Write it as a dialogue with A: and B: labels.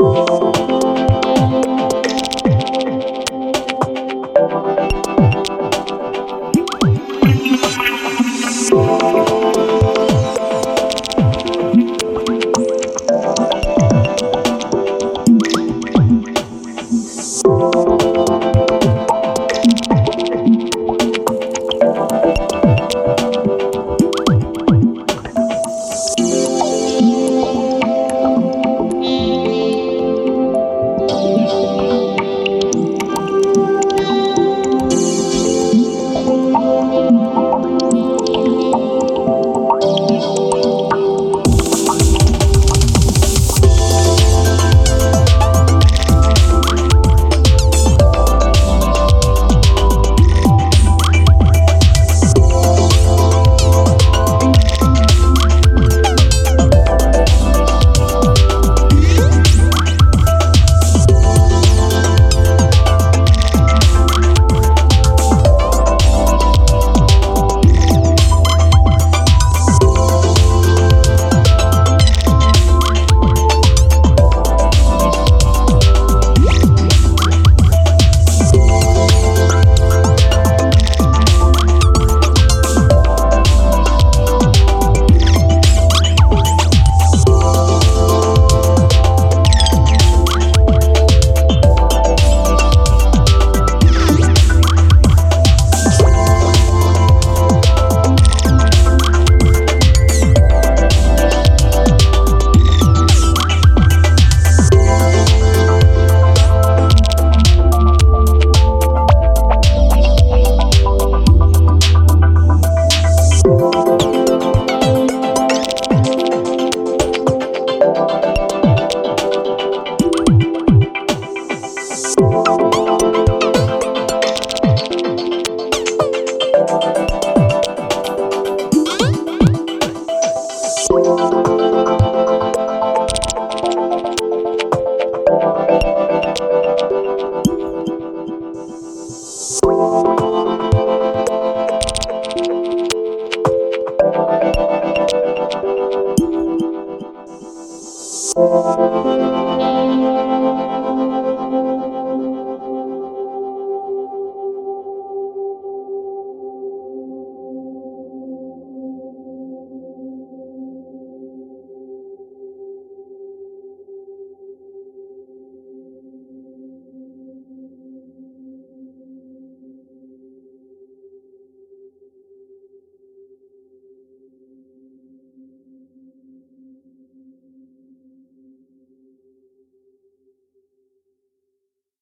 A: Oh,